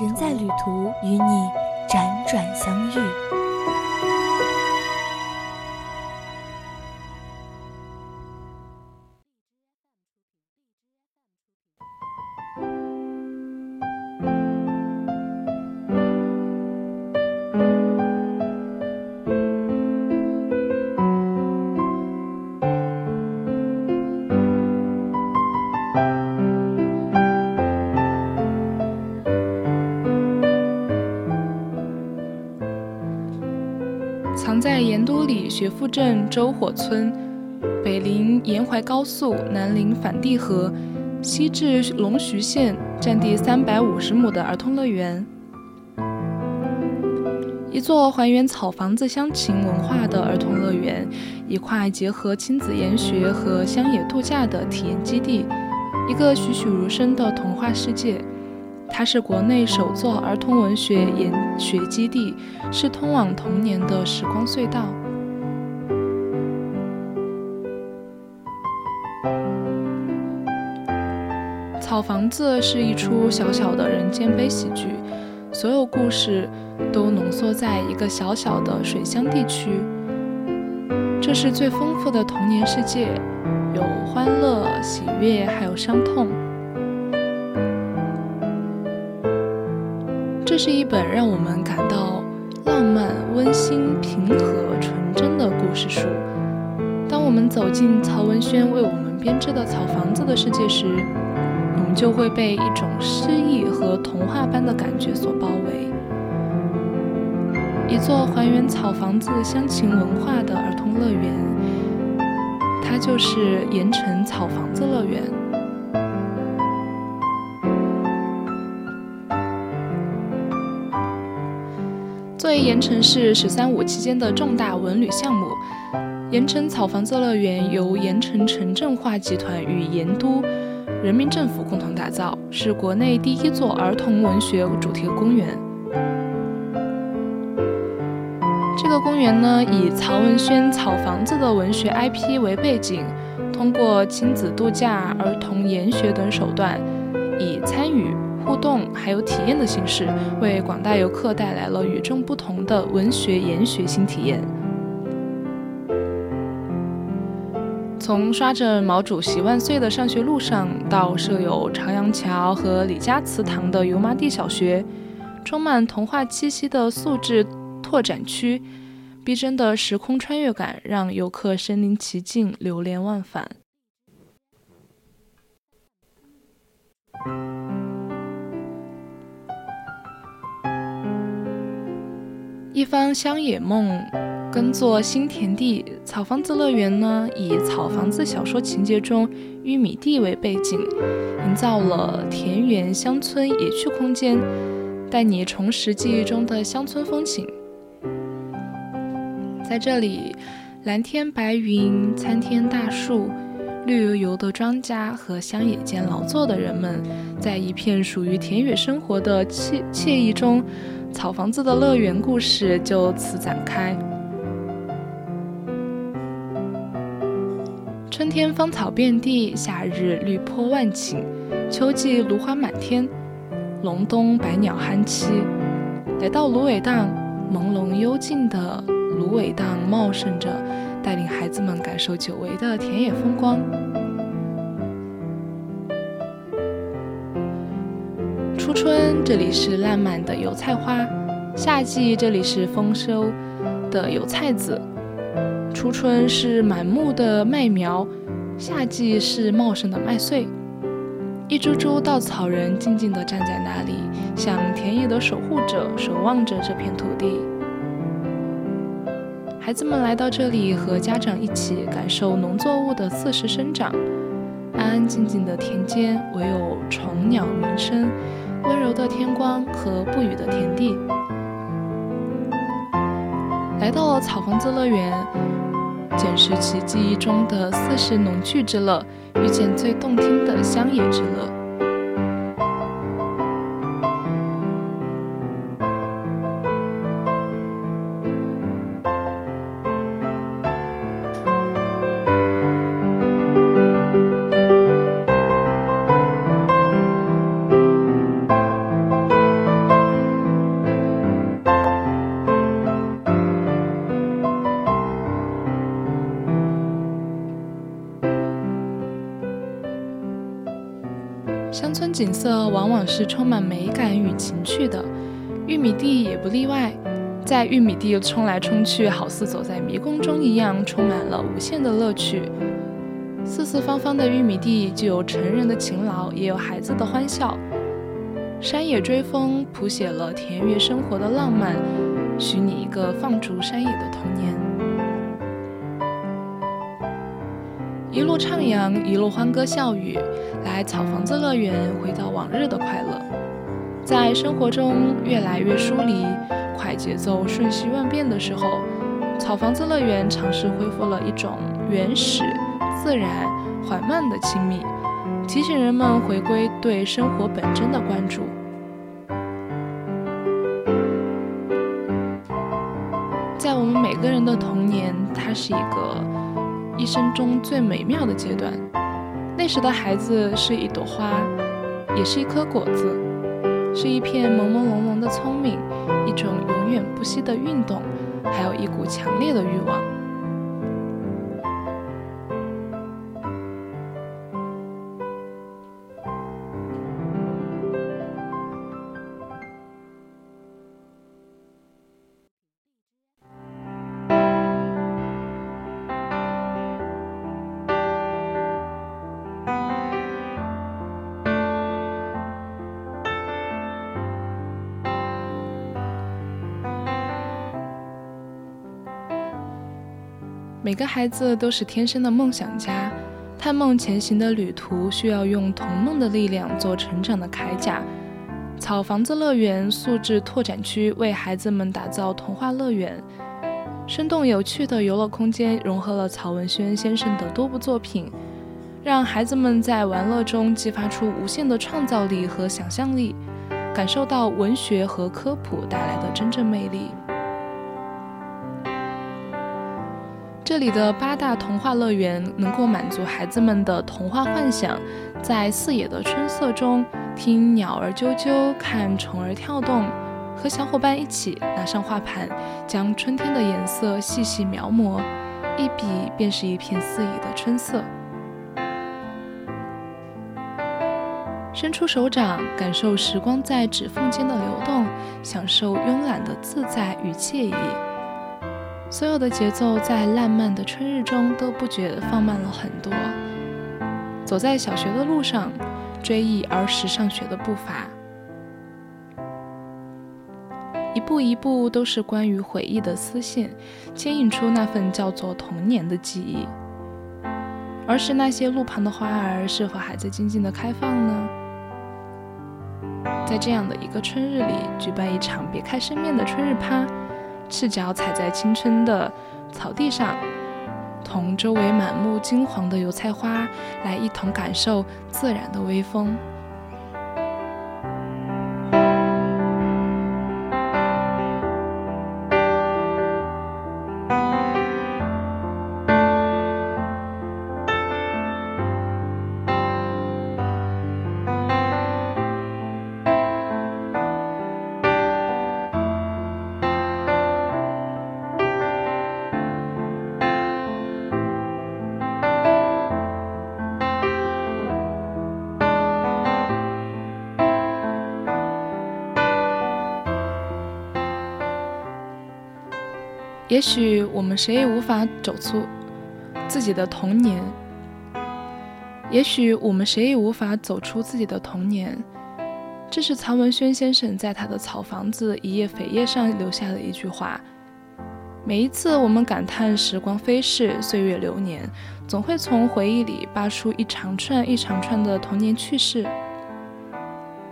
人在旅途，与你辗转相遇。都里学富镇周火村，北临沿淮高速，南临反地河，西至龙徐县，占地三百五十亩的儿童乐园，一座还原草房子乡情文化的儿童乐园，一块结合亲子研学和乡野度假的体验基地，一个栩栩如生的童话世界。它是国内首座儿童文学研学基地，是通往童年的时光隧道。草房子是一出小小的人间悲喜剧，所有故事都浓缩在一个小小的水乡地区。这是最丰富的童年世界，有欢乐、喜悦，还有伤痛。这是一本让我们感到浪漫、温馨、平和、纯真的故事书。当我们走进曹文轩为我们编织的草房子的世界时，我们就会被一种诗意和童话般的感觉所包围。一座还原草房子乡情文化的儿童乐园，它就是盐城草房子乐园。盐城市“十三五”期间的重大文旅项目，盐城草房子乐园由盐城城镇化集团与盐都。人民政府共同打造，是国内第一座儿童文学主题公园。这个公园呢，以曹文轩草房子的文学 IP 为背景，通过亲子度假、儿童研学等手段，以参与、互动还有体验的形式，为广大游客带来了与众不同的文学研学新体验。从刷着毛主席万岁的上学路上，到设有长阳桥和李家祠堂的油麻地小学，充满童话气息的素质拓展区，逼真的时空穿越感让游客身临其境，流连忘返。一方乡野梦。耕作新田地，草房子乐园呢，以草房子小说情节中玉米地为背景，营造了田园乡村野趣空间，带你重拾记忆中的乡村风情。在这里，蓝天白云，参天大树，绿油油的庄稼和乡野间劳作的人们，在一片属于田园生活的惬惬意中，草房子的乐园故事就此展开。春天芳草遍地，夏日绿坡万顷，秋季芦花满天，隆冬百鸟酣栖。来到芦苇荡，朦胧幽静的芦苇荡茂盛着，带领孩子们感受久违的田野风光。初春，这里是烂漫的油菜花；夏季，这里是丰收的油菜籽。初春是满目的麦苗，夏季是茂盛的麦穗。一株株稻草人静静地站在那里，像田野的守护者，守望着这片土地。孩子们来到这里，和家长一起感受农作物的四时生长。安安静静的田间，唯有虫鸟鸣声，温柔的天光和不语的田地。来到了草房子乐园，捡拾起记忆中的四时农趣之乐，遇见最动听的乡野之乐。景色往往是充满美感与情趣的，玉米地也不例外。在玉米地冲来冲去，好似走在迷宫中一样，充满了无限的乐趣。四四方方的玉米地，既有成人的勤劳，也有孩子的欢笑。山野追风，谱写了田园生活的浪漫，许你一个放逐山野的童年。一路徜徉，一路欢歌笑语，来草房子乐园，回到往日的快乐。在生活中越来越疏离，快节奏、瞬息万变的时候，草房子乐园尝试恢复了一种原始、自然、缓慢的亲密，提醒人们回归对生活本真的关注。在我们每个人的童年，它是一个。一生中最美妙的阶段，那时的孩子是一朵花，也是一颗果子，是一片朦朦胧胧的聪明，一种永远不息的运动，还有一股强烈的欲望。每个孩子都是天生的梦想家，探梦前行的旅途需要用童梦的力量做成长的铠甲。草房子乐园素质拓展区为孩子们打造童话乐园，生动有趣的游乐空间融合了曹文轩先生的多部作品，让孩子们在玩乐中激发出无限的创造力和想象力，感受到文学和科普带来的真正魅力。这里的八大童话乐园能够满足孩子们的童话幻想，在四野的春色中听鸟儿啾啾，看虫儿跳动，和小伙伴一起拿上画盘，将春天的颜色细细描摹，一笔便是一片四野的春色。伸出手掌，感受时光在指缝间的流动，享受慵懒的自在与惬意。所有的节奏在烂漫的春日中都不觉得放慢了很多。走在小学的路上，追忆儿时上学的步伐，一步一步都是关于回忆的丝线，牵引出那份叫做童年的记忆。儿时那些路旁的花儿是否还在静静的开放呢？在这样的一个春日里，举办一场别开生面的春日趴。赤脚踩在青春的草地上，同周围满目金黄的油菜花来一同感受自然的微风。也许我们谁也无法走出自己的童年。也许我们谁也无法走出自己的童年。这是曹文轩先生在他的《草房子一页扉页》上留下的一句话。每一次我们感叹时光飞逝、岁月流年，总会从回忆里扒出一长串一长串的童年趣事。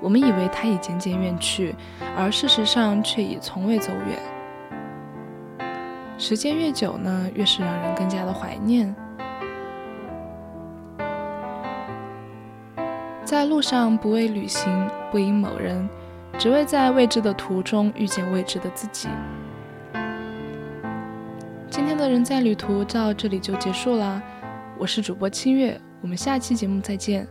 我们以为它已渐渐远去，而事实上却已从未走远。时间越久呢，越是让人更加的怀念。在路上不为旅行，不因某人，只为在未知的途中遇见未知的自己。今天的人在旅途到这里就结束了，我是主播清月，我们下期节目再见。